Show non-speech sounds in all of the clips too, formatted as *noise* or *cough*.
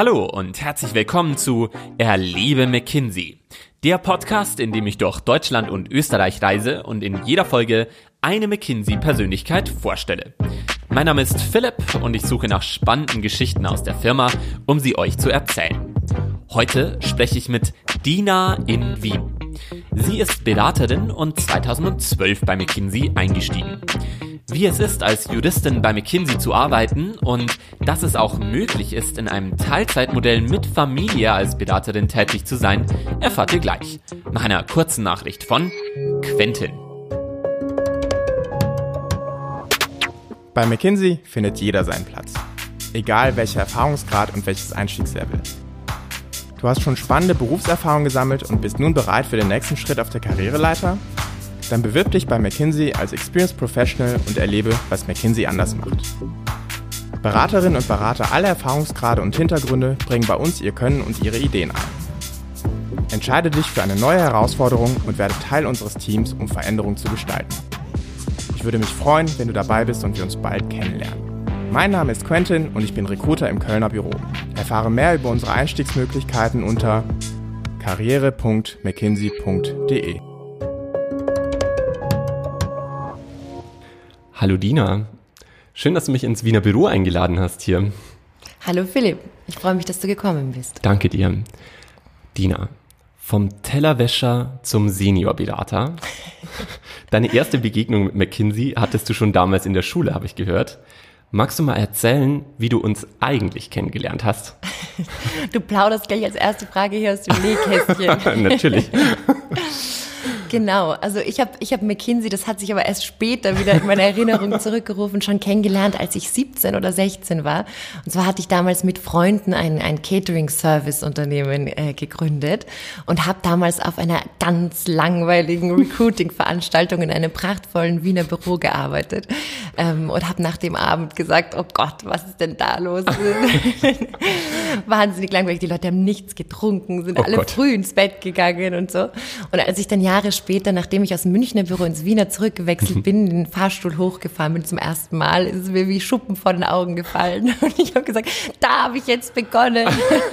Hallo und herzlich willkommen zu Erlebe McKinsey, der Podcast, in dem ich durch Deutschland und Österreich reise und in jeder Folge eine McKinsey-Persönlichkeit vorstelle. Mein Name ist Philipp und ich suche nach spannenden Geschichten aus der Firma, um sie euch zu erzählen. Heute spreche ich mit Dina in Wien. Sie ist Beraterin und 2012 bei McKinsey eingestiegen wie es ist, als Juristin bei McKinsey zu arbeiten und dass es auch möglich ist, in einem Teilzeitmodell mit Familie als Beraterin tätig zu sein, erfahrt ihr gleich. Nach einer kurzen Nachricht von Quentin. Bei McKinsey findet jeder seinen Platz. Egal welcher Erfahrungsgrad und welches Einstiegslevel. Du hast schon spannende Berufserfahrung gesammelt und bist nun bereit für den nächsten Schritt auf der Karriereleiter? Dann bewirb dich bei McKinsey als Experienced Professional und erlebe, was McKinsey anders macht. Beraterinnen und Berater aller Erfahrungsgrade und Hintergründe bringen bei uns ihr Können und ihre Ideen ein. Entscheide dich für eine neue Herausforderung und werde Teil unseres Teams, um Veränderungen zu gestalten. Ich würde mich freuen, wenn du dabei bist und wir uns bald kennenlernen. Mein Name ist Quentin und ich bin Recruiter im Kölner Büro. Erfahre mehr über unsere Einstiegsmöglichkeiten unter karriere.mckinsey.de. Hallo Dina. Schön, dass du mich ins Wiener Büro eingeladen hast hier. Hallo Philipp. Ich freue mich, dass du gekommen bist. Danke dir. Dina, vom Tellerwäscher zum Seniorberater. *laughs* Deine erste Begegnung mit McKinsey hattest du schon damals in der Schule, habe ich gehört. Magst du mal erzählen, wie du uns eigentlich kennengelernt hast? *laughs* Du plauderst gleich als erste Frage hier aus dem *laughs* Nähkästchen. Natürlich. Genau, also ich habe ich hab McKinsey, das hat sich aber erst später wieder in meine Erinnerung *laughs* zurückgerufen, schon kennengelernt, als ich 17 oder 16 war. Und zwar hatte ich damals mit Freunden ein, ein Catering-Service-Unternehmen äh, gegründet und habe damals auf einer ganz langweiligen Recruiting-Veranstaltung in einem prachtvollen Wiener Büro gearbeitet ähm, und habe nach dem Abend gesagt, oh Gott, was ist denn da los? *laughs* Wahnsinnig langweilig, die Leute haben nichts getrunken, sind oh alle Gott. früh ins Bett gegangen und so. Und als ich dann Jahre später, nachdem ich aus dem Münchner Büro ins Wiener zurückgewechselt *laughs* bin, den Fahrstuhl hochgefahren bin zum ersten Mal, ist mir wie Schuppen vor den Augen gefallen. *laughs* Und ich habe gesagt, da habe ich jetzt begonnen.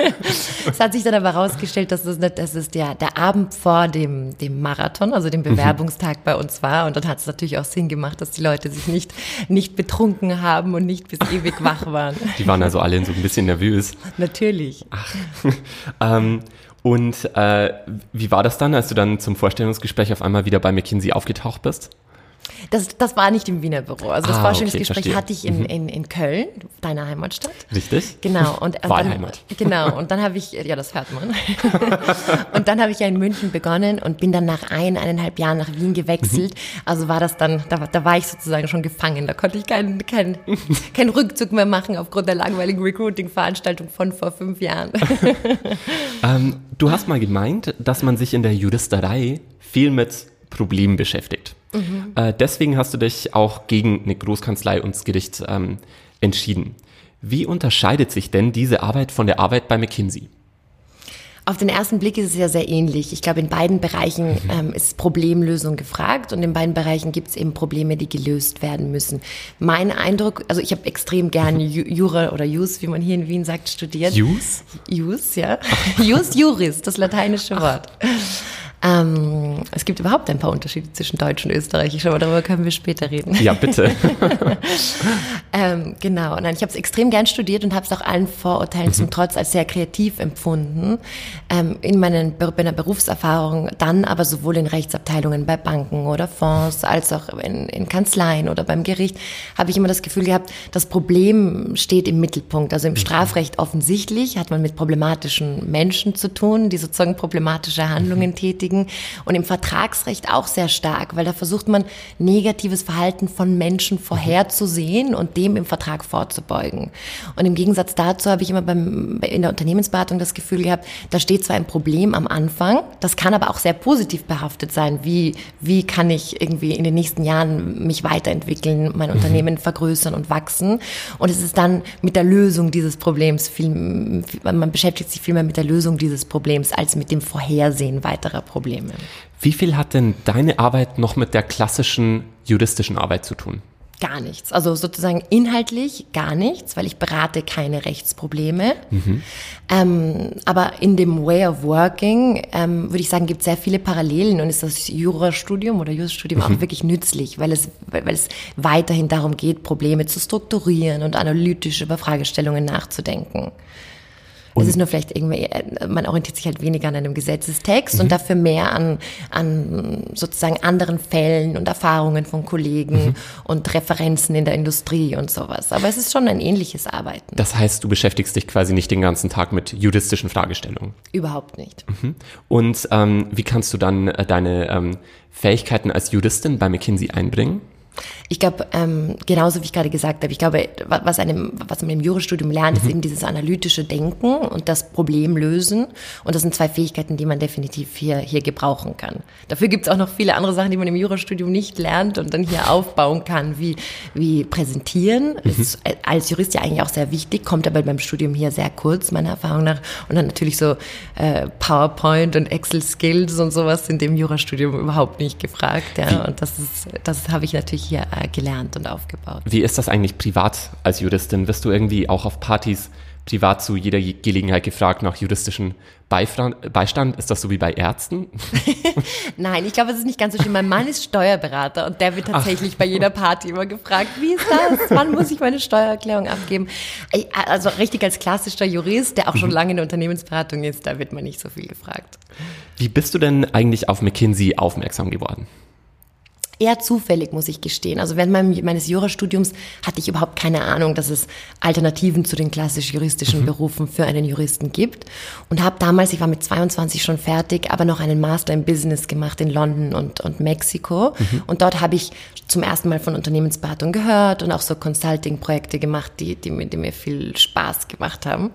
*laughs* es hat sich dann aber herausgestellt, dass es, dass es der, der Abend vor dem, dem Marathon, also dem mhm. Bewerbungstag bei uns war. Und dann hat es natürlich auch Sinn gemacht, dass die Leute sich nicht, nicht betrunken haben und nicht bis ewig wach waren. Die waren also alle so ein bisschen nervös. Natürlich. Ach. ähm, und äh, wie war das dann, als du dann zum Vorstellungsgespräch auf einmal wieder bei McKinsey aufgetaucht bist? Das, das war nicht im Wiener Büro. Also das ah, Vorstellungsgespräch okay, hatte ich in, mhm. in, in Köln, deiner Heimatstadt. Richtig. Genau. Und, Wahlheimat. Dann, genau. Und dann habe ich, ja, das hört man. *laughs* und dann habe ich ja in München begonnen und bin dann nach ein, eineinhalb Jahren nach Wien gewechselt. Mhm. Also war das dann, da, da war ich sozusagen schon gefangen. Da konnte ich keinen kein, *laughs* kein Rückzug mehr machen aufgrund der langweiligen Recruiting-Veranstaltung von vor fünf Jahren. *laughs* ähm, du hast mal gemeint, dass man sich in der Juristerei viel mit Problemen beschäftigt. Mhm. Äh, deswegen hast du dich auch gegen eine Großkanzlei und das Gericht ähm, entschieden. Wie unterscheidet sich denn diese Arbeit von der Arbeit bei McKinsey? Auf den ersten Blick ist es ja sehr ähnlich. Ich glaube, in beiden Bereichen mhm. ähm, ist Problemlösung gefragt und in beiden Bereichen gibt es eben Probleme, die gelöst werden müssen. Mein Eindruck, also ich habe extrem gern Jura oder Jus, wie man hier in Wien sagt, studiert. Jus? Jus, ja. Jus Juris, das lateinische Wort. Ach. Ähm, es gibt überhaupt ein paar Unterschiede zwischen Deutsch und Österreichisch, aber darüber können wir später reden. Ja, bitte. *laughs* ähm, genau, nein, ich habe es extrem gern studiert und habe es auch allen Vorurteilen mhm. zum Trotz als sehr kreativ empfunden. Ähm, in meinen, meiner Berufserfahrung dann aber sowohl in Rechtsabteilungen bei Banken oder Fonds als auch in, in Kanzleien oder beim Gericht habe ich immer das Gefühl gehabt, das Problem steht im Mittelpunkt. Also im mhm. Strafrecht offensichtlich hat man mit problematischen Menschen zu tun, die sozusagen problematische Handlungen mhm. tätigen beschäftigen und im Vertragsrecht auch sehr stark, weil da versucht man negatives Verhalten von Menschen vorherzusehen und dem im Vertrag vorzubeugen. Und im Gegensatz dazu habe ich immer beim, in der Unternehmensberatung das Gefühl gehabt, da steht zwar ein Problem am Anfang, das kann aber auch sehr positiv behaftet sein. Wie, wie kann ich irgendwie in den nächsten Jahren mich weiterentwickeln, mein mhm. Unternehmen vergrößern und wachsen? Und es ist dann mit der Lösung dieses Problems viel, man beschäftigt sich viel mehr mit der Lösung dieses Problems als mit dem Vorhersehen weiterer Probleme. Probleme. Wie viel hat denn deine Arbeit noch mit der klassischen juristischen Arbeit zu tun? Gar nichts. Also sozusagen inhaltlich gar nichts, weil ich berate keine Rechtsprobleme. Mhm. Ähm, aber in dem Way of Working ähm, würde ich sagen, gibt es sehr viele Parallelen und ist das Jurastudium oder Jurastudium mhm. auch wirklich nützlich, weil es, weil es weiterhin darum geht, Probleme zu strukturieren und analytisch über Fragestellungen nachzudenken. Und es ist nur vielleicht irgendwie, äh, man orientiert sich halt weniger an einem Gesetzestext mhm. und dafür mehr an, an sozusagen anderen Fällen und Erfahrungen von Kollegen mhm. und Referenzen in der Industrie und sowas. Aber es ist schon ein ähnliches Arbeiten. Das heißt, du beschäftigst dich quasi nicht den ganzen Tag mit juristischen Fragestellungen? Überhaupt nicht. Mhm. Und ähm, wie kannst du dann äh, deine ähm, Fähigkeiten als Juristin bei McKinsey einbringen? Ich glaube, ähm, genauso wie ich gerade gesagt habe, ich glaube, was, einem, was man im Jurastudium lernt, mhm. ist eben dieses analytische Denken und das Problem lösen. Und das sind zwei Fähigkeiten, die man definitiv hier, hier gebrauchen kann. Dafür gibt es auch noch viele andere Sachen, die man im Jurastudium nicht lernt und dann hier aufbauen kann, wie, wie präsentieren. Mhm. Ist als Jurist ja eigentlich auch sehr wichtig, kommt aber beim Studium hier sehr kurz, meiner Erfahrung nach. Und dann natürlich so äh, PowerPoint und Excel-Skills und sowas sind im Jurastudium überhaupt nicht gefragt. Ja. Und das ist, das habe ich natürlich hier äh, gelernt und aufgebaut. Wie ist das eigentlich privat als Juristin? Wirst du irgendwie auch auf Partys privat zu jeder Gelegenheit gefragt nach juristischen Beistand? Ist das so wie bei Ärzten? *laughs* *laughs* Nein, ich glaube, es ist nicht ganz so schlimm. Mein Mann ist Steuerberater und der wird tatsächlich Ach. bei jeder Party immer gefragt, wie ist das? Wann muss ich meine Steuererklärung abgeben? Also richtig als klassischer Jurist, der auch schon mhm. lange in der Unternehmensberatung ist, da wird man nicht so viel gefragt. Wie bist du denn eigentlich auf McKinsey aufmerksam geworden? Eher zufällig, muss ich gestehen. Also während meines Jurastudiums hatte ich überhaupt keine Ahnung, dass es Alternativen zu den klassisch juristischen mhm. Berufen für einen Juristen gibt. Und habe damals, ich war mit 22 schon fertig, aber noch einen Master im Business gemacht in London und, und Mexiko. Mhm. Und dort habe ich zum ersten Mal von Unternehmensberatung gehört und auch so Consulting-Projekte gemacht, die, die, die mir viel Spaß gemacht haben.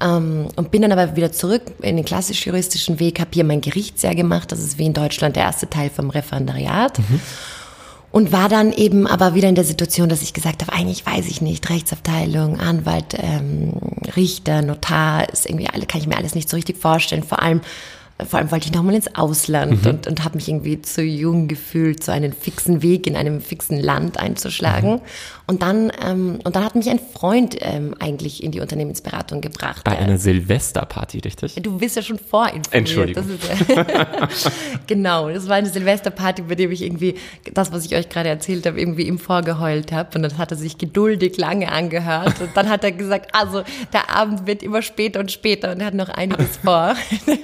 Ähm, und bin dann aber wieder zurück in den klassisch-juristischen Weg, habe hier mein Gerichtsjahr gemacht. Das ist wie in Deutschland der erste Teil vom Referendariat. Mhm. Und war dann eben aber wieder in der Situation, dass ich gesagt habe, eigentlich weiß ich nicht, Rechtsabteilung, Anwalt, ähm, Richter, Notar, ist irgendwie alle, kann ich mir alles nicht so richtig vorstellen. Vor allem vor allem wollte ich nochmal ins Ausland mhm. und, und habe mich irgendwie zu jung gefühlt, so einen fixen Weg in einem fixen Land einzuschlagen. Mhm. Und dann, ähm, und dann hat mich ein Freund ähm, eigentlich in die Unternehmensberatung gebracht. Bei einer Silvesterparty, richtig? Du bist ja schon vorinformiert. Entschuldigung. Das ist, *laughs* genau, das war eine Silvesterparty, bei dem ich irgendwie das, was ich euch gerade erzählt habe, irgendwie ihm vorgeheult habe. Und dann hat er sich geduldig lange angehört. Und dann hat er gesagt, also der Abend wird immer später und später und er hat noch einiges *laughs* vor.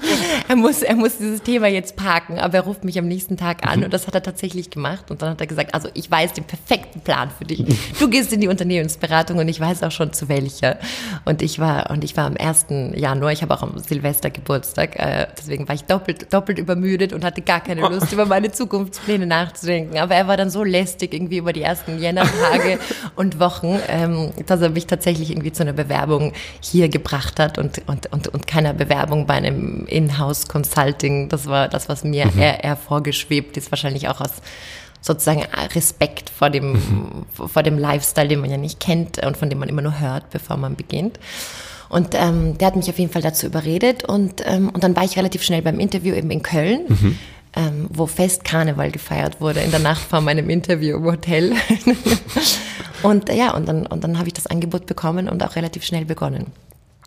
*laughs* er muss, er muss dieses Thema jetzt parken, aber er ruft mich am nächsten Tag an mhm. und das hat er tatsächlich gemacht. Und dann hat er gesagt, also ich weiß den perfekten Plan für dich. Du gehst in die Unternehmensberatung und ich weiß auch schon zu welcher. Und ich war, und ich war am 1. Januar, ich habe auch am Silvester Geburtstag, äh, deswegen war ich doppelt, doppelt übermüdet und hatte gar keine Lust, *laughs* über meine Zukunftspläne nachzudenken. Aber er war dann so lästig irgendwie über die ersten Jännertage *laughs* und Wochen, ähm, dass er mich tatsächlich irgendwie zu einer Bewerbung hier gebracht hat und, und, und, und keiner Bewerbung bei einem Inhouse Consulting. Das war das, was mir mhm. eher, eher vorgeschwebt ist, wahrscheinlich auch aus sozusagen Respekt vor dem, mhm. vor dem Lifestyle, den man ja nicht kennt und von dem man immer nur hört, bevor man beginnt. Und ähm, der hat mich auf jeden Fall dazu überredet und, ähm, und dann war ich relativ schnell beim Interview eben in Köln. Mhm. Ähm, wo Fest Karneval gefeiert wurde in der Nacht vor meinem Interview im Hotel. *laughs* und ja, und dann, und dann habe ich das Angebot bekommen und auch relativ schnell begonnen.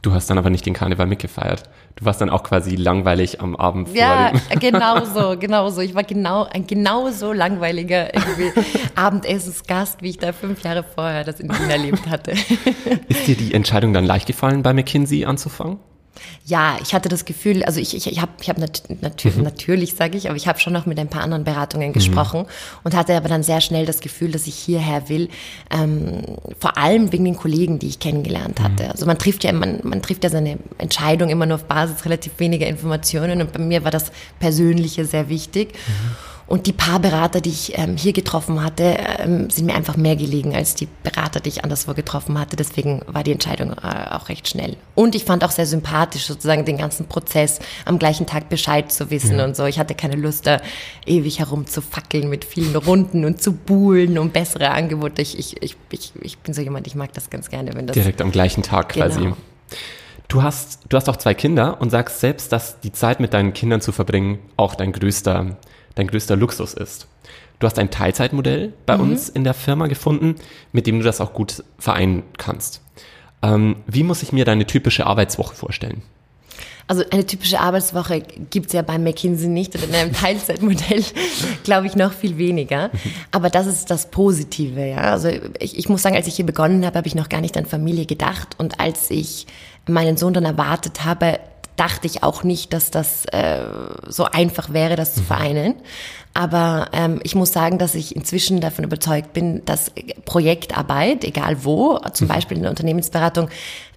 Du hast dann aber nicht den Karneval mitgefeiert. Du warst dann auch quasi langweilig am Abend Ja, genau so, genau so. Ich war genau ein genauso langweiliger *laughs* Abendessensgast, wie ich da fünf Jahre vorher das in Wien erlebt hatte. Ist dir die Entscheidung dann leicht gefallen, bei McKinsey anzufangen? Ja, ich hatte das Gefühl, also ich, ich, ich habe ich hab nat natür mhm. natürlich, sage ich, aber ich habe schon noch mit ein paar anderen Beratungen gesprochen mhm. und hatte aber dann sehr schnell das Gefühl, dass ich hierher will, ähm, vor allem wegen den Kollegen, die ich kennengelernt hatte. Mhm. Also man trifft ja, man, man trifft ja seine Entscheidung immer nur auf Basis relativ weniger Informationen und bei mir war das Persönliche sehr wichtig. Mhm. Und die paar Berater, die ich ähm, hier getroffen hatte, ähm, sind mir einfach mehr gelegen als die Berater, die ich anderswo getroffen hatte. Deswegen war die Entscheidung äh, auch recht schnell. Und ich fand auch sehr sympathisch, sozusagen den ganzen Prozess am gleichen Tag Bescheid zu wissen ja. und so. Ich hatte keine Lust, da ewig herumzufackeln mit vielen Runden und zu buhlen um bessere Angebote. Ich, ich, ich, ich, ich bin so jemand, ich mag das ganz gerne, wenn das. Direkt am gleichen Tag genau. quasi. Du hast, du hast auch zwei Kinder und sagst selbst, dass die Zeit mit deinen Kindern zu verbringen auch dein größter dein größter Luxus ist. Du hast ein Teilzeitmodell bei mhm. uns in der Firma gefunden, mit dem du das auch gut vereinen kannst. Ähm, wie muss ich mir deine typische Arbeitswoche vorstellen? Also eine typische Arbeitswoche gibt's ja bei McKinsey nicht und in einem *laughs* Teilzeitmodell glaube ich noch viel weniger. Aber das ist das Positive, ja. Also ich, ich muss sagen, als ich hier begonnen habe, habe ich noch gar nicht an Familie gedacht. Und als ich meinen Sohn dann erwartet habe, dachte ich auch nicht, dass das äh, so einfach wäre, das zu mhm. vereinen. Aber ähm, ich muss sagen, dass ich inzwischen davon überzeugt bin, dass Projektarbeit, egal wo, zum mhm. Beispiel in der Unternehmensberatung,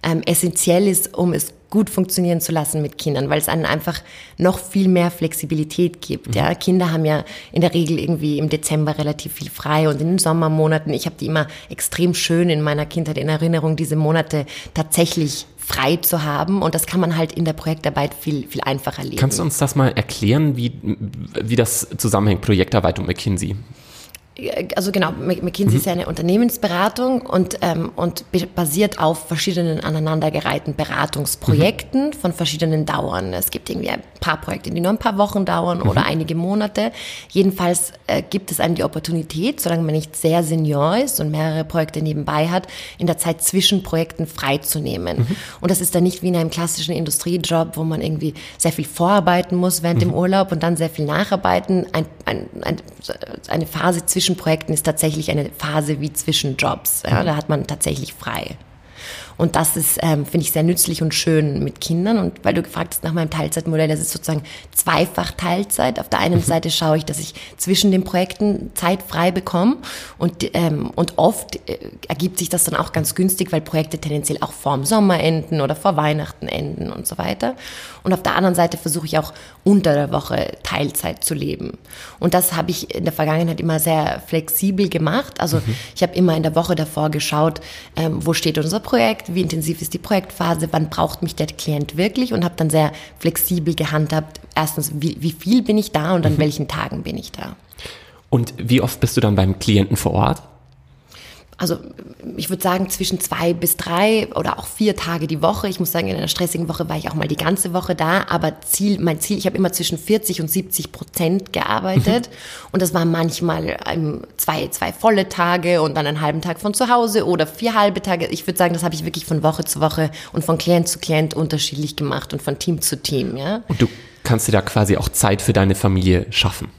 ähm, essentiell ist, um es gut funktionieren zu lassen mit Kindern, weil es einen einfach noch viel mehr Flexibilität gibt. Ja, mhm. Kinder haben ja in der Regel irgendwie im Dezember relativ viel frei und in den Sommermonaten, ich habe die immer extrem schön in meiner Kindheit in Erinnerung, diese Monate tatsächlich frei zu haben. Und das kann man halt in der Projektarbeit viel, viel einfacher leben. Kannst du uns das mal erklären, wie, wie das zusammenhängt, Projektarbeit und McKinsey? Also genau, McKinsey mhm. ist ja eine Unternehmensberatung und, ähm, und basiert auf verschiedenen aneinandergereihten Beratungsprojekten mhm. von verschiedenen Dauern. Es gibt irgendwie ein paar Projekte, die nur ein paar Wochen dauern mhm. oder einige Monate. Jedenfalls äh, gibt es einem die Opportunität, solange man nicht sehr senior ist und mehrere Projekte nebenbei hat, in der Zeit zwischen Projekten freizunehmen. Mhm. Und das ist dann nicht wie in einem klassischen Industriejob, wo man irgendwie sehr viel vorarbeiten muss während dem mhm. Urlaub und dann sehr viel nacharbeiten. Ein, ein, ein, eine Phase zwischen Projekten ist tatsächlich eine Phase wie zwischen Jobs. Ja, da hat man tatsächlich frei. Und das ist, ähm, finde ich, sehr nützlich und schön mit Kindern. Und weil du gefragt hast nach meinem Teilzeitmodell, das ist sozusagen zweifach Teilzeit. Auf der einen mhm. Seite schaue ich, dass ich zwischen den Projekten Zeit frei bekomme. Und, ähm, und oft äh, ergibt sich das dann auch ganz günstig, weil Projekte tendenziell auch vor dem Sommer enden oder vor Weihnachten enden und so weiter. Und auf der anderen Seite versuche ich auch unter der Woche Teilzeit zu leben. Und das habe ich in der Vergangenheit immer sehr flexibel gemacht. Also mhm. ich habe immer in der Woche davor geschaut, ähm, wo steht unser Projekt, wie intensiv ist die Projektphase, wann braucht mich der Klient wirklich und habe dann sehr flexibel gehandhabt. Erstens, wie, wie viel bin ich da und an mhm. welchen Tagen bin ich da. Und wie oft bist du dann beim Klienten vor Ort? Also ich würde sagen zwischen zwei bis drei oder auch vier Tage die Woche. Ich muss sagen, in einer stressigen Woche war ich auch mal die ganze Woche da, aber Ziel, mein Ziel, ich habe immer zwischen 40 und 70 Prozent gearbeitet mhm. und das war manchmal ähm, zwei, zwei volle Tage und dann einen halben Tag von zu Hause oder vier halbe Tage. Ich würde sagen, das habe ich wirklich von Woche zu Woche und von Klient zu Klient unterschiedlich gemacht und von Team zu Team. Ja. Und du kannst dir da quasi auch Zeit für deine Familie schaffen.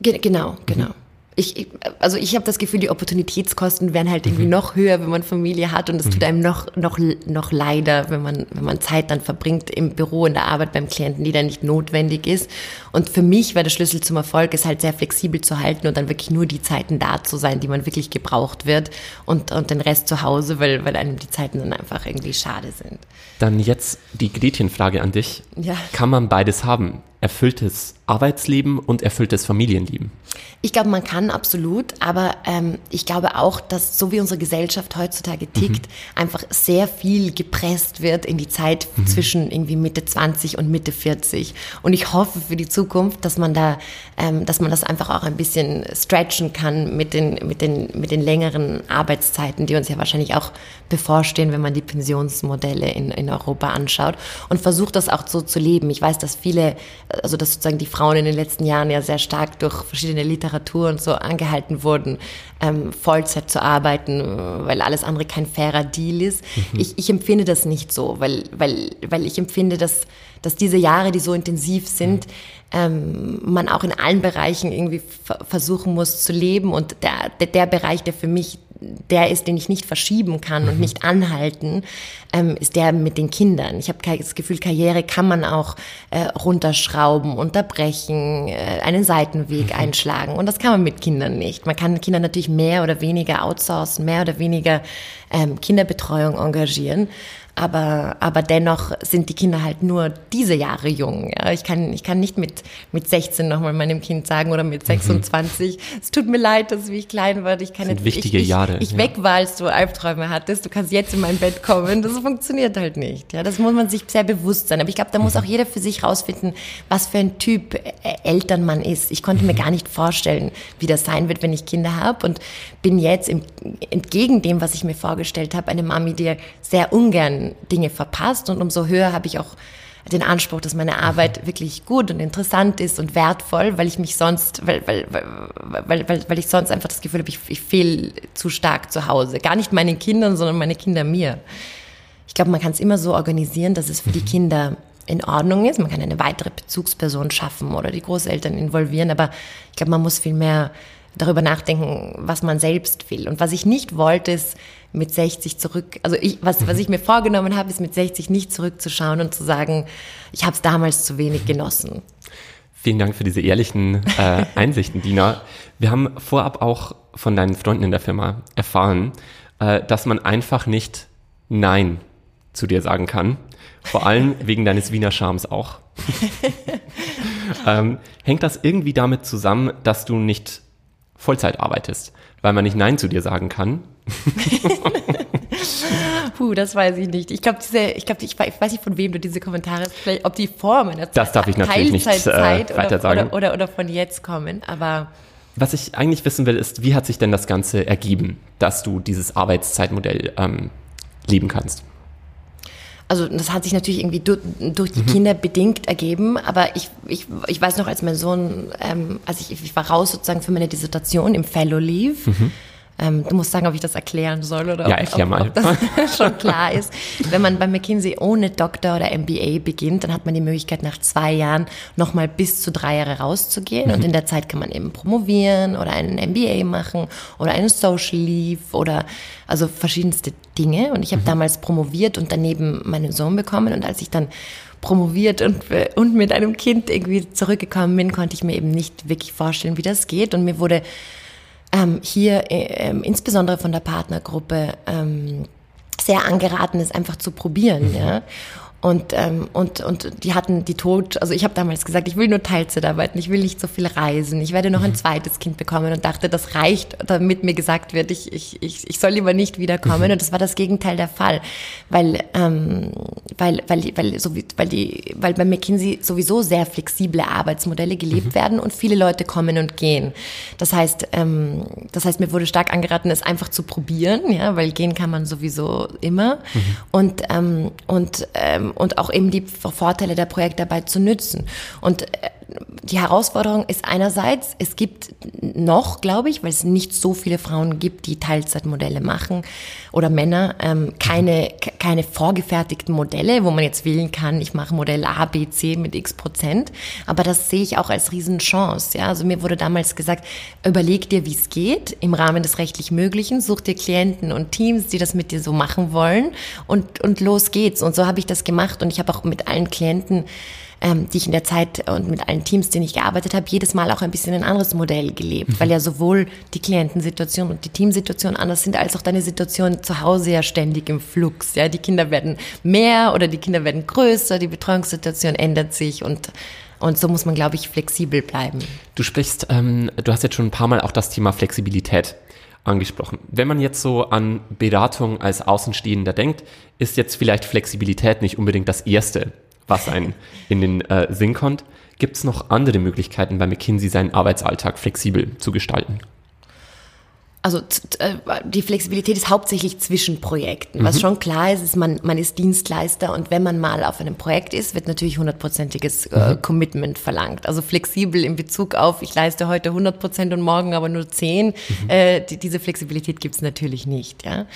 Ge genau, genau. Mhm ich, also ich habe das Gefühl, die Opportunitätskosten werden halt irgendwie mhm. noch höher, wenn man Familie hat und es mhm. tut einem noch, noch, noch leider, wenn man, wenn man Zeit dann verbringt im Büro, in der Arbeit beim Klienten, die dann nicht notwendig ist. Und für mich war der Schlüssel zum Erfolg, es halt sehr flexibel zu halten und dann wirklich nur die Zeiten da zu sein, die man wirklich gebraucht wird und, und den Rest zu Hause, weil, weil einem die Zeiten dann einfach irgendwie schade sind. Dann jetzt die Gretchenfrage an dich. Ja. Kann man beides haben? Erfülltes Arbeitsleben und erfülltes Familienleben? Ich glaube, man kann absolut, aber ähm, ich glaube auch, dass so wie unsere Gesellschaft heutzutage tickt, mhm. einfach sehr viel gepresst wird in die Zeit mhm. zwischen irgendwie Mitte 20 und Mitte 40. Und ich hoffe für die Zukunft, dass man da, ähm, dass man das einfach auch ein bisschen stretchen kann mit den, mit den, mit den längeren Arbeitszeiten, die uns ja wahrscheinlich auch bevorstehen, wenn man die Pensionsmodelle in, in Europa anschaut und versucht das auch so zu leben. Ich weiß, dass viele, also dass sozusagen die Frauen in den letzten Jahren ja sehr stark durch verschiedene Literatur und so angehalten wurden, ähm, Vollzeit zu arbeiten, weil alles andere kein fairer Deal ist. Mhm. Ich, ich empfinde das nicht so, weil, weil, weil ich empfinde, dass, dass diese Jahre, die so intensiv sind, mhm. ähm, man auch in allen Bereichen irgendwie versuchen muss zu leben und der, der, der Bereich, der für mich der ist, den ich nicht verschieben kann mhm. und nicht anhalten, ähm, ist der mit den Kindern. Ich habe das Gefühl, Karriere kann man auch äh, runterschrauben, unterbrechen, äh, einen Seitenweg mhm. einschlagen. Und das kann man mit Kindern nicht. Man kann Kinder natürlich mehr oder weniger outsourcen, mehr oder weniger ähm, Kinderbetreuung engagieren aber, aber dennoch sind die Kinder halt nur diese Jahre jung. Ja. Ich, kann, ich kann nicht mit, mit 16 nochmal meinem Kind sagen oder mit 26, mhm. es tut mir leid, dass wie ich klein war. Ich kann das sind jetzt, wichtige ich, Jahre. Ich, ich ja. weg war, als du Albträume hattest. Du kannst jetzt in mein Bett kommen. Das funktioniert halt nicht. Ja, das muss man sich sehr bewusst sein. Aber ich glaube, da muss mhm. auch jeder für sich rausfinden, was für ein Typ äh, Eltern man ist. Ich konnte mhm. mir gar nicht vorstellen, wie das sein wird, wenn ich Kinder habe und bin jetzt im, entgegen dem, was ich mir vorgestellt habe, eine Mami, die sehr ungern Dinge verpasst und umso höher habe ich auch den Anspruch, dass meine Arbeit wirklich gut und interessant ist und wertvoll, weil ich mich sonst, weil, weil, weil, weil, weil ich sonst einfach das Gefühl habe, ich, ich fehle zu stark zu Hause. Gar nicht meinen Kindern, sondern meine Kinder mir. Ich glaube, man kann es immer so organisieren, dass es für die Kinder in Ordnung ist. Man kann eine weitere Bezugsperson schaffen oder die Großeltern involvieren, aber ich glaube, man muss viel mehr darüber nachdenken, was man selbst will. Und was ich nicht wollte, ist mit 60 zurück, also ich, was, was ich mir vorgenommen habe, ist mit 60 nicht zurückzuschauen und zu sagen, ich habe es damals zu wenig genossen. Vielen Dank für diese ehrlichen äh, *laughs* Einsichten, Dina. Wir haben vorab auch von deinen Freunden in der Firma erfahren, äh, dass man einfach nicht Nein zu dir sagen kann. Vor allem *laughs* wegen deines Wiener Charmes auch. *laughs* ähm, hängt das irgendwie damit zusammen, dass du nicht Vollzeit arbeitest, weil man nicht Nein zu dir sagen kann. *laughs* Puh, das weiß ich nicht. Ich glaube, diese, ich glaube, ich weiß nicht von wem du diese Kommentare, vielleicht, ob die vor meiner Zeit, das darf ich natürlich nicht äh, weiter sagen. Oder, oder, oder von jetzt kommen, aber. Was ich eigentlich wissen will, ist, wie hat sich denn das Ganze ergeben, dass du dieses Arbeitszeitmodell ähm, leben kannst? Also das hat sich natürlich irgendwie durch, durch die mhm. Kinder bedingt ergeben, aber ich, ich, ich weiß noch, als mein Sohn, ähm, also ich, ich war raus sozusagen für meine Dissertation im Fellow Leave. Mhm. Ähm, du musst sagen, ob ich das erklären soll oder ja, ob, mal. ob das *laughs* schon klar ist. Wenn man bei McKinsey ohne Doktor oder MBA beginnt, dann hat man die Möglichkeit, nach zwei Jahren nochmal bis zu drei Jahre rauszugehen. Mhm. Und in der Zeit kann man eben promovieren oder einen MBA machen oder einen Social Leave oder also verschiedenste Dinge. Und ich habe mhm. damals promoviert und daneben meinen Sohn bekommen. Und als ich dann promoviert und, und mit einem Kind irgendwie zurückgekommen bin, konnte ich mir eben nicht wirklich vorstellen, wie das geht. Und mir wurde ähm, hier äh, ähm, insbesondere von der Partnergruppe ähm, sehr angeraten ist, einfach zu probieren. Mhm. Ja? Und, ähm, und, und die hatten die Tod, also ich habe damals gesagt, ich will nur Teilzeit arbeiten, ich will nicht so viel reisen, ich werde noch ein mhm. zweites Kind bekommen und dachte, das reicht, damit mir gesagt wird, ich, ich, ich, ich soll lieber nicht wiederkommen. Mhm. Und das war das Gegenteil der Fall, weil, ähm, weil, weil, weil, so weil, die, weil bei McKinsey sowieso sehr flexible Arbeitsmodelle gelebt mhm. werden und viele Leute kommen und gehen. Das heißt, ähm, das heißt, mir wurde stark angeraten, es einfach zu probieren, ja, weil gehen kann man sowieso immer. Mhm. Und, ähm, und ähm, und auch eben die Vorteile der Projektarbeit zu nützen. Und äh, die Herausforderung ist einerseits, es gibt noch, glaube ich, weil es nicht so viele Frauen gibt, die Teilzeitmodelle machen oder Männer, ähm, keine, keine vorgefertigten Modelle, wo man jetzt wählen kann, ich mache Modell A, B, C mit x Prozent. Aber das sehe ich auch als Riesenchance. Ja? Also mir wurde damals gesagt, überleg dir, wie es geht im Rahmen des rechtlich Möglichen, such dir Klienten und Teams, die das mit dir so machen wollen und, und los geht's. Und so habe ich das gemacht und ich habe auch mit allen Klienten ähm, die ich in der Zeit und mit allen Teams, denen ich gearbeitet habe, jedes Mal auch ein bisschen ein anderes Modell gelebt, mhm. weil ja sowohl die Klientensituation und die Teamsituation anders sind, als auch deine Situation zu Hause ja ständig im Flux. Ja, die Kinder werden mehr oder die Kinder werden größer, die Betreuungssituation ändert sich und und so muss man, glaube ich, flexibel bleiben. Du sprichst, ähm, du hast jetzt schon ein paar Mal auch das Thema Flexibilität angesprochen. Wenn man jetzt so an Beratung als Außenstehender denkt, ist jetzt vielleicht Flexibilität nicht unbedingt das Erste, was einen in den äh, Sinn kommt. Gibt es noch andere Möglichkeiten bei McKinsey, seinen Arbeitsalltag flexibel zu gestalten? Also äh, die Flexibilität ist hauptsächlich zwischen Projekten. Was mhm. schon klar ist, ist, man, man ist Dienstleister und wenn man mal auf einem Projekt ist, wird natürlich hundertprozentiges äh, mhm. Commitment verlangt. Also flexibel in Bezug auf, ich leiste heute 100 Prozent und morgen aber nur 10. Mhm. Äh, die, diese Flexibilität gibt es natürlich nicht. Ja.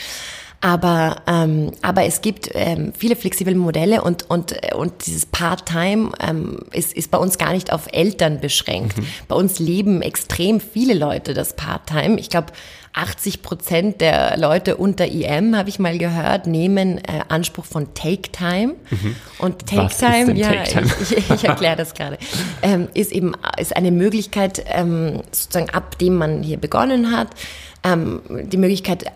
Aber, ähm, aber es gibt ähm, viele flexible Modelle und, und, und dieses Part-Time ähm, ist, ist bei uns gar nicht auf Eltern beschränkt. Mhm. Bei uns leben extrem viele Leute das Part-Time. Ich glaube, 80 Prozent der Leute unter IM, habe ich mal gehört, nehmen äh, Anspruch von Take-Time. Mhm. Und Take-Time, ja, Take ich, ich, ich erkläre das gerade, ähm, ist eben ist eine Möglichkeit, ähm, sozusagen ab dem man hier begonnen hat, ähm, die Möglichkeit,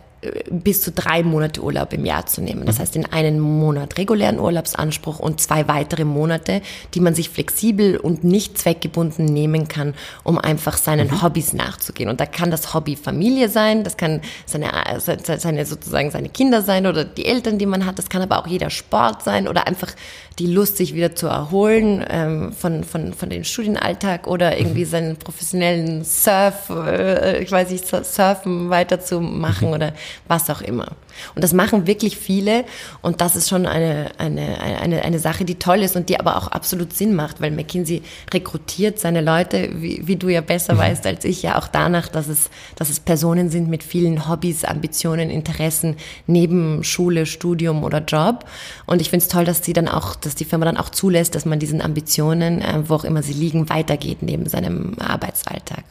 bis zu drei Monate Urlaub im Jahr zu nehmen. Das mhm. heißt, in einen Monat regulären Urlaubsanspruch und zwei weitere Monate, die man sich flexibel und nicht zweckgebunden nehmen kann, um einfach seinen mhm. Hobbys nachzugehen. Und da kann das Hobby Familie sein, das kann seine, seine, sozusagen seine Kinder sein oder die Eltern, die man hat, das kann aber auch jeder Sport sein oder einfach die Lust, sich wieder zu erholen ähm, von, von, von dem Studienalltag oder irgendwie mhm. seinen professionellen Surf, äh, ich weiß nicht, Surfen weiterzumachen oder was auch immer. Und das machen wirklich viele und das ist schon eine, eine, eine, eine Sache, die toll ist und die aber auch absolut Sinn macht, weil McKinsey rekrutiert seine Leute, wie, wie du ja besser mhm. weißt als ich, ja auch danach, dass es, dass es Personen sind mit vielen Hobbys, Ambitionen, Interessen neben Schule, Studium oder Job. Und ich finde es toll, dass sie dann auch, dass die Firma dann auch zulässt, dass man diesen Ambitionen, äh, wo auch immer sie liegen, weitergeht neben seinem Arbeitsalltag.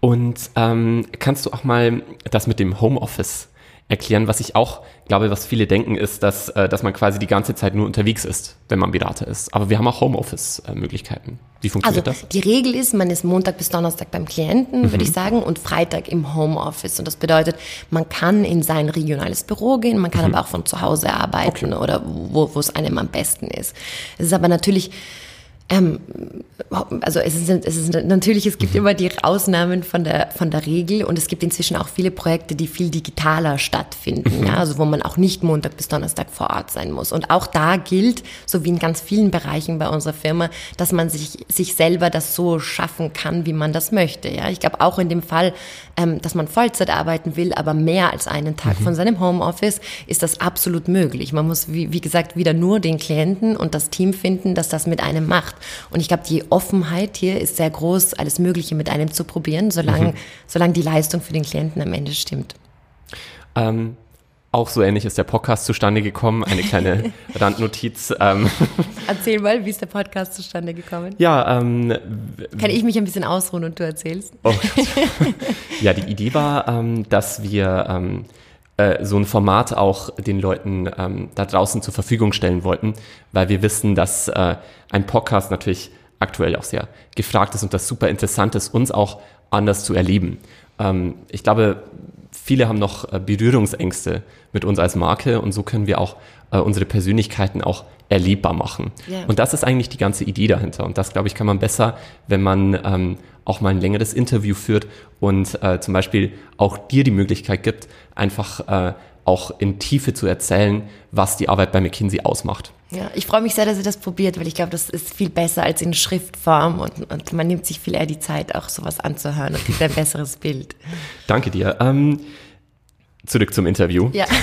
Und ähm, kannst du auch mal das mit dem Homeoffice erklären. Was ich auch glaube, was viele denken, ist, dass, äh, dass man quasi die ganze Zeit nur unterwegs ist, wenn man Berater ist. Aber wir haben auch Homeoffice-Möglichkeiten. Wie funktioniert also, das? Die Regel ist, man ist Montag bis Donnerstag beim Klienten, mhm. würde ich sagen, und Freitag im Homeoffice. Und das bedeutet, man kann in sein regionales Büro gehen, man kann mhm. aber auch von zu Hause arbeiten okay. oder wo, wo es einem am besten ist. Es ist aber natürlich ähm, also es ist, es ist natürlich, es gibt mhm. immer die Ausnahmen von der, von der Regel und es gibt inzwischen auch viele Projekte, die viel digitaler stattfinden, mhm. ja, also wo man auch nicht Montag bis Donnerstag vor Ort sein muss. Und auch da gilt, so wie in ganz vielen Bereichen bei unserer Firma, dass man sich, sich selber das so schaffen kann, wie man das möchte. Ja, ich glaube auch in dem Fall, ähm, dass man Vollzeit arbeiten will, aber mehr als einen Tag mhm. von seinem Homeoffice, ist das absolut möglich. Man muss, wie, wie gesagt, wieder nur den Klienten und das Team finden, dass das mit einem macht. Und ich glaube, die Offenheit hier ist sehr groß, alles Mögliche mit einem zu probieren, solange, mhm. solange die Leistung für den Klienten am Ende stimmt. Ähm, auch so ähnlich ist der Podcast zustande gekommen. Eine kleine *laughs* Randnotiz. Ähm. *laughs* Erzähl mal, wie ist der Podcast zustande gekommen? Ja, ähm, kann ich mich ein bisschen ausruhen und du erzählst? Oh *laughs* ja, die Idee war, ähm, dass wir ähm, äh, so ein Format auch den Leuten ähm, da draußen zur Verfügung stellen wollten, weil wir wissen, dass äh, ein Podcast natürlich aktuell auch sehr gefragt ist und das super interessant ist, uns auch anders zu erleben. Ähm, ich glaube, viele haben noch äh, Berührungsängste mit uns als Marke und so können wir auch äh, unsere Persönlichkeiten auch erlebbar machen. Yeah. Und das ist eigentlich die ganze Idee dahinter. Und das, glaube ich, kann man besser, wenn man ähm, auch mal ein längeres Interview führt und äh, zum Beispiel auch dir die Möglichkeit gibt, einfach äh, auch in Tiefe zu erzählen, was die Arbeit bei McKinsey ausmacht. Ja, ich freue mich sehr, dass ihr das probiert, weil ich glaube, das ist viel besser als in Schriftform und, und man nimmt sich viel eher die Zeit, auch sowas anzuhören und kriegt ein besseres Bild. *laughs* Danke dir. Ähm, zurück zum Interview. Ja. *laughs*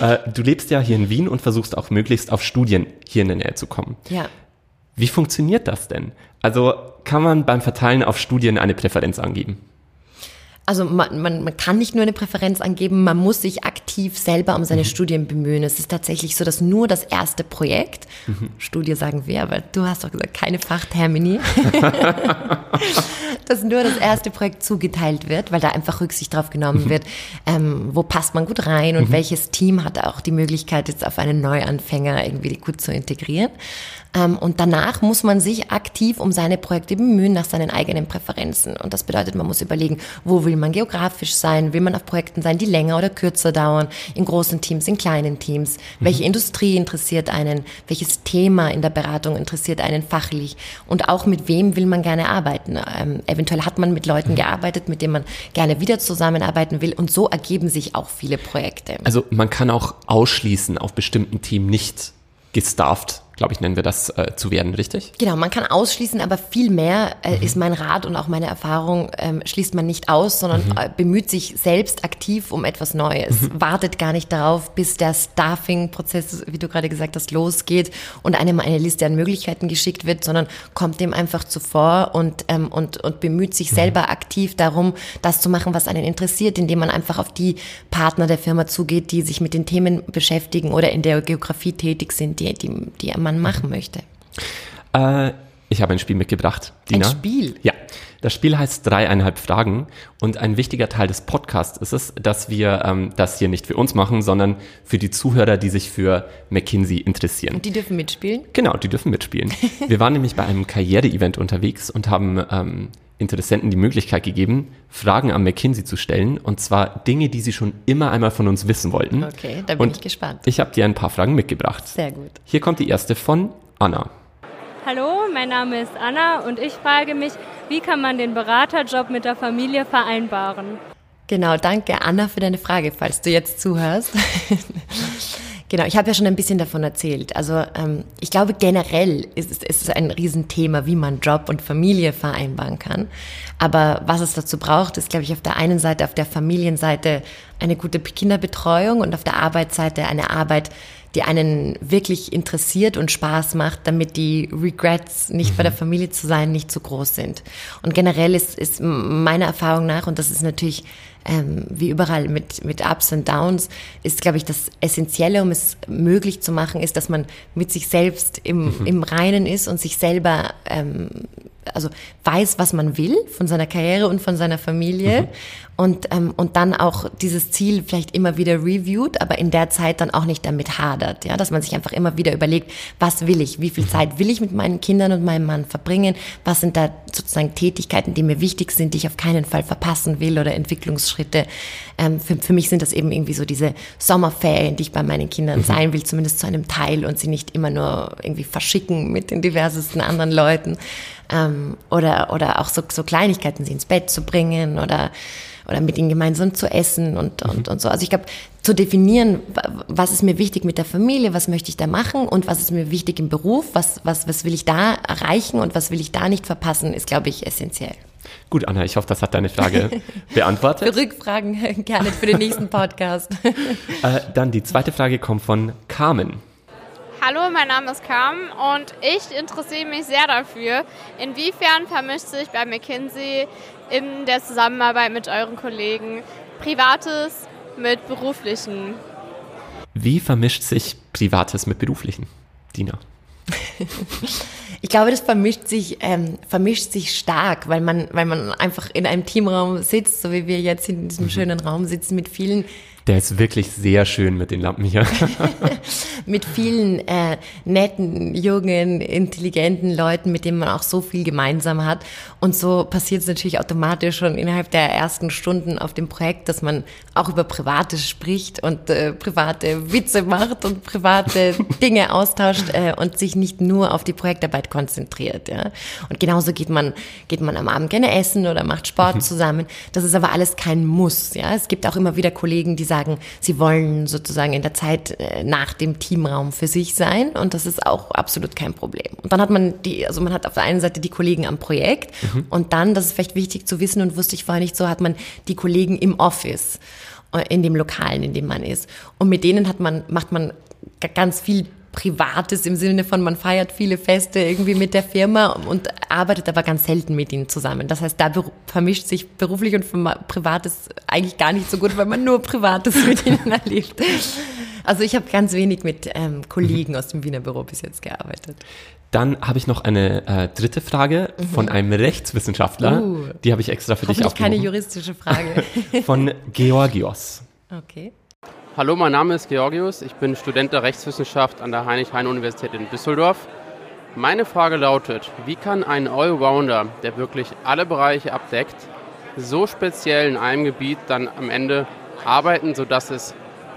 Äh, du lebst ja hier in Wien und versuchst auch möglichst auf Studien hier in der Nähe zu kommen. Ja. Wie funktioniert das denn? Also kann man beim Verteilen auf Studien eine Präferenz angeben? Also man, man, man kann nicht nur eine Präferenz angeben, man muss sich aktiv selber um seine mhm. Studien bemühen. Es ist tatsächlich so, dass nur das erste Projekt, mhm. Studie sagen wir, aber du hast doch gesagt, keine Fachtermini, *laughs* dass nur das erste Projekt zugeteilt wird, weil da einfach Rücksicht drauf genommen mhm. wird, ähm, wo passt man gut rein und mhm. welches Team hat auch die Möglichkeit, jetzt auf einen Neuanfänger irgendwie gut zu integrieren. Ähm, und danach muss man sich aktiv um seine Projekte bemühen nach seinen eigenen Präferenzen. Und das bedeutet, man muss überlegen, wo will man geografisch sein? Will man auf Projekten sein, die länger oder kürzer dauern? In großen Teams, in kleinen Teams? Welche mhm. Industrie interessiert einen? Welches Thema in der Beratung interessiert einen fachlich? Und auch mit wem will man gerne arbeiten? Ähm, eventuell hat man mit Leuten mhm. gearbeitet, mit denen man gerne wieder zusammenarbeiten will. Und so ergeben sich auch viele Projekte. Also man kann auch ausschließen, auf bestimmten Team nicht gestafft glaube ich, nennen wir das, äh, zu werden, richtig? Genau, man kann ausschließen, aber viel mehr äh, mhm. ist mein Rat und auch meine Erfahrung, ähm, schließt man nicht aus, sondern mhm. äh, bemüht sich selbst aktiv um etwas Neues. Mhm. Wartet gar nicht darauf, bis der Staffing-Prozess, wie du gerade gesagt hast, losgeht und einem eine Liste an Möglichkeiten geschickt wird, sondern kommt dem einfach zuvor und, ähm, und, und bemüht sich mhm. selber aktiv darum, das zu machen, was einen interessiert, indem man einfach auf die Partner der Firma zugeht, die sich mit den Themen beschäftigen oder in der Geografie tätig sind, die, die, die man machen möchte? Äh, ich habe ein Spiel mitgebracht, Dina. Ein Spiel? Ja. Das Spiel heißt dreieinhalb Fragen und ein wichtiger Teil des Podcasts ist es, dass wir ähm, das hier nicht für uns machen, sondern für die Zuhörer, die sich für McKinsey interessieren. Und die dürfen mitspielen? Genau, die dürfen mitspielen. *laughs* wir waren nämlich bei einem Karriere-Event unterwegs und haben ähm, Interessenten die Möglichkeit gegeben, Fragen an McKinsey zu stellen und zwar Dinge, die sie schon immer einmal von uns wissen wollten. Okay, da bin und ich gespannt. Ich habe dir ein paar Fragen mitgebracht. Sehr gut. Hier kommt die erste von Anna. Hallo, mein Name ist Anna und ich frage mich, wie kann man den Beraterjob mit der Familie vereinbaren? Genau, danke Anna für deine Frage, falls du jetzt zuhörst. Genau, ich habe ja schon ein bisschen davon erzählt. Also ähm, ich glaube generell ist es, ist es ein Riesenthema, wie man Job und Familie vereinbaren kann. Aber was es dazu braucht, ist, glaube ich, auf der einen Seite, auf der Familienseite eine gute Kinderbetreuung und auf der Arbeitsseite eine Arbeit, die einen wirklich interessiert und Spaß macht, damit die Regrets, nicht mhm. bei der mhm. Familie zu sein, nicht zu groß sind. Und generell ist, ist meiner Erfahrung nach, und das ist natürlich ähm, wie überall mit, mit Ups und Downs, ist, glaube ich, das Essentielle, um es möglich zu machen, ist, dass man mit sich selbst im, mhm. im Reinen ist und sich selber ähm, also weiß, was man will von seiner Karriere und von seiner Familie mhm. und, ähm, und dann auch dieses Ziel vielleicht immer wieder reviewt, aber in der Zeit dann auch nicht damit hadert, ja, dass man sich einfach immer wieder überlegt, was will ich, wie viel mhm. Zeit will ich mit meinen Kindern und meinem Mann verbringen, was sind da sozusagen Tätigkeiten, die mir wichtig sind, die ich auf keinen Fall verpassen will oder Entwicklungsschritte. Ähm, für, für mich sind das eben irgendwie so diese Sommerferien, die ich bei meinen Kindern mhm. sein will, zumindest zu einem Teil und sie nicht immer nur irgendwie verschicken mit den diversesten anderen Leuten ähm, oder, oder auch so, so Kleinigkeiten, sie ins Bett zu bringen oder, oder mit ihnen gemeinsam zu essen und, und, und so. Also ich glaube, zu definieren, was ist mir wichtig mit der Familie, was möchte ich da machen und was ist mir wichtig im Beruf, was, was, was will ich da erreichen und was will ich da nicht verpassen, ist, glaube ich, essentiell. Gut, Anna, ich hoffe, das hat deine Frage *laughs* beantwortet. für Rückfragen *laughs* gerne für den nächsten Podcast. äh, dann die zweite Frage kommt von Carmen. Hallo, mein Name ist Carmen und ich interessiere mich sehr dafür, inwiefern vermischt sich bei McKinsey in der Zusammenarbeit mit euren Kollegen Privates mit Beruflichen. Wie vermischt sich Privates mit Beruflichen? Dina. *laughs* Ich glaube, das vermischt sich, ähm, vermischt sich stark, weil man, weil man einfach in einem Teamraum sitzt, so wie wir jetzt in diesem mhm. schönen Raum sitzen mit vielen der ist wirklich sehr schön mit den Lampen hier. *laughs* mit vielen äh, netten, jungen, intelligenten Leuten, mit denen man auch so viel gemeinsam hat. Und so passiert es natürlich automatisch schon innerhalb der ersten Stunden auf dem Projekt, dass man auch über Privates spricht und äh, private Witze macht und private *laughs* Dinge austauscht äh, und sich nicht nur auf die Projektarbeit konzentriert. Ja? Und genauso geht man, geht man am Abend gerne essen oder macht Sport mhm. zusammen. Das ist aber alles kein Muss. Ja? Es gibt auch immer wieder Kollegen, die sagen, sagen, sie wollen sozusagen in der Zeit äh, nach dem Teamraum für sich sein und das ist auch absolut kein Problem. Und dann hat man die, also man hat auf der einen Seite die Kollegen am Projekt mhm. und dann, das ist vielleicht wichtig zu wissen und wusste ich vorher nicht so, hat man die Kollegen im Office äh, in dem Lokalen, in dem man ist. Und mit denen hat man, macht man ganz viel Privates im Sinne von, man feiert viele Feste irgendwie mit der Firma und arbeitet aber ganz selten mit ihnen zusammen. Das heißt, da vermischt sich beruflich und Privates eigentlich gar nicht so gut, weil man nur Privates mit ihnen *laughs* erlebt. Also ich habe ganz wenig mit ähm, Kollegen mhm. aus dem Wiener Büro bis jetzt gearbeitet. Dann habe ich noch eine äh, dritte Frage mhm. von einem Rechtswissenschaftler. Uh, Die habe ich extra für dich aufgehoben. keine juristische Frage. *laughs* von Georgios. Okay. Hallo, mein Name ist Georgius. Ich bin Student der Rechtswissenschaft an der Heinrich-Heine-Universität in Düsseldorf. Meine Frage lautet, wie kann ein Allrounder, der wirklich alle Bereiche abdeckt, so speziell in einem Gebiet dann am Ende arbeiten, sodass es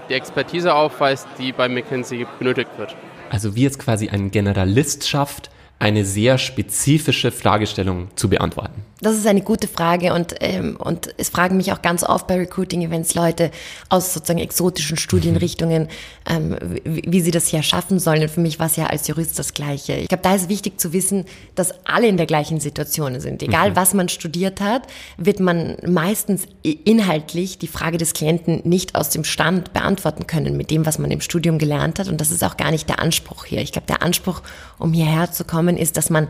die Expertise aufweist, die bei McKinsey benötigt wird? Also wie es quasi ein Generalist schafft, eine sehr spezifische Fragestellung zu beantworten? Das ist eine gute Frage und, ähm, und es fragen mich auch ganz oft bei Recruiting-Events Leute aus sozusagen exotischen Studienrichtungen, ähm, wie, wie, sie das hier schaffen sollen. Und für mich war es ja als Jurist das Gleiche. Ich glaube, da ist wichtig zu wissen, dass alle in der gleichen Situation sind. Egal, mhm. was man studiert hat, wird man meistens inhaltlich die Frage des Klienten nicht aus dem Stand beantworten können mit dem, was man im Studium gelernt hat. Und das ist auch gar nicht der Anspruch hier. Ich glaube, der Anspruch, um hierher zu kommen, ist, dass man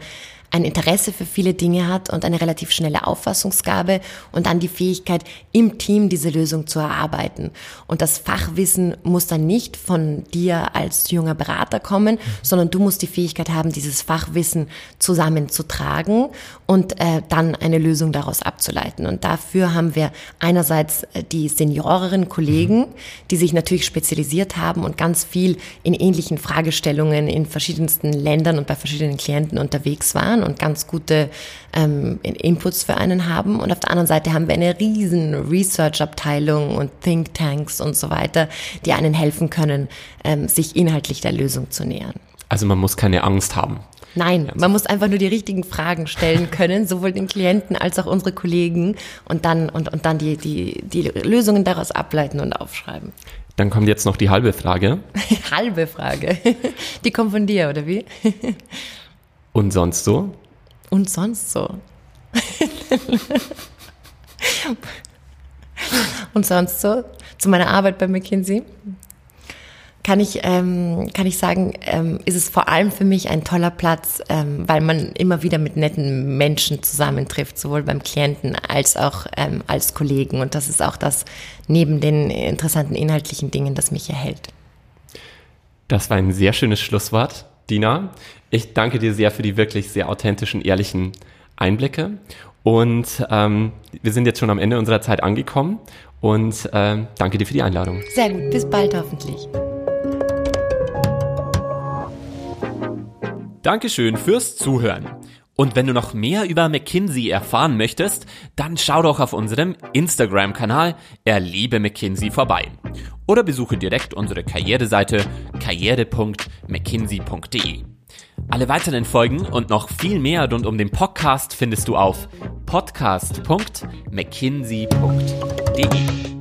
ein Interesse für viele Dinge hat und eine relativ schnelle Auffassungsgabe und dann die Fähigkeit, im Team diese Lösung zu erarbeiten. Und das Fachwissen muss dann nicht von dir als junger Berater kommen, sondern du musst die Fähigkeit haben, dieses Fachwissen zusammenzutragen und äh, dann eine Lösung daraus abzuleiten. Und dafür haben wir einerseits äh, die senioreren Kollegen, die sich natürlich spezialisiert haben und ganz viel in ähnlichen Fragestellungen in verschiedensten Ländern und bei verschiedenen Klienten unterwegs waren waren und ganz gute ähm, Inputs für einen haben. Und auf der anderen Seite haben wir eine riesen Research-Abteilung und Thinktanks und so weiter, die einen helfen können, ähm, sich inhaltlich der Lösung zu nähern. Also man muss keine Angst haben. Nein, man muss einfach nur die richtigen Fragen stellen *laughs* können, sowohl den Klienten als auch unsere Kollegen und dann, und, und dann die, die, die Lösungen daraus ableiten und aufschreiben. Dann kommt jetzt noch die halbe Frage. *laughs* halbe Frage. Die kommt von dir, oder wie? *laughs* Und sonst so? Und sonst so. Und sonst so? Zu meiner Arbeit bei McKinsey? kann ich, ähm, kann ich sagen, ähm, ist es vor allem für mich ein toller Platz, ähm, weil man immer wieder mit netten Menschen zusammentrifft, sowohl beim Klienten als auch ähm, als Kollegen. Und das ist auch das neben den interessanten inhaltlichen Dingen, das mich erhält. Das war ein sehr schönes Schlusswort, Dina. Ich danke dir sehr für die wirklich sehr authentischen, ehrlichen Einblicke. Und ähm, wir sind jetzt schon am Ende unserer Zeit angekommen. Und äh, danke dir für die Einladung. Sehr gut, bis bald hoffentlich. Dankeschön fürs Zuhören. Und wenn du noch mehr über McKinsey erfahren möchtest, dann schau doch auf unserem Instagram-Kanal Erlebe McKinsey vorbei. Oder besuche direkt unsere Karriereseite karriere.mckinsey.de. Alle weiteren Folgen und noch viel mehr rund um den Podcast findest du auf podcast.mckinsey.de.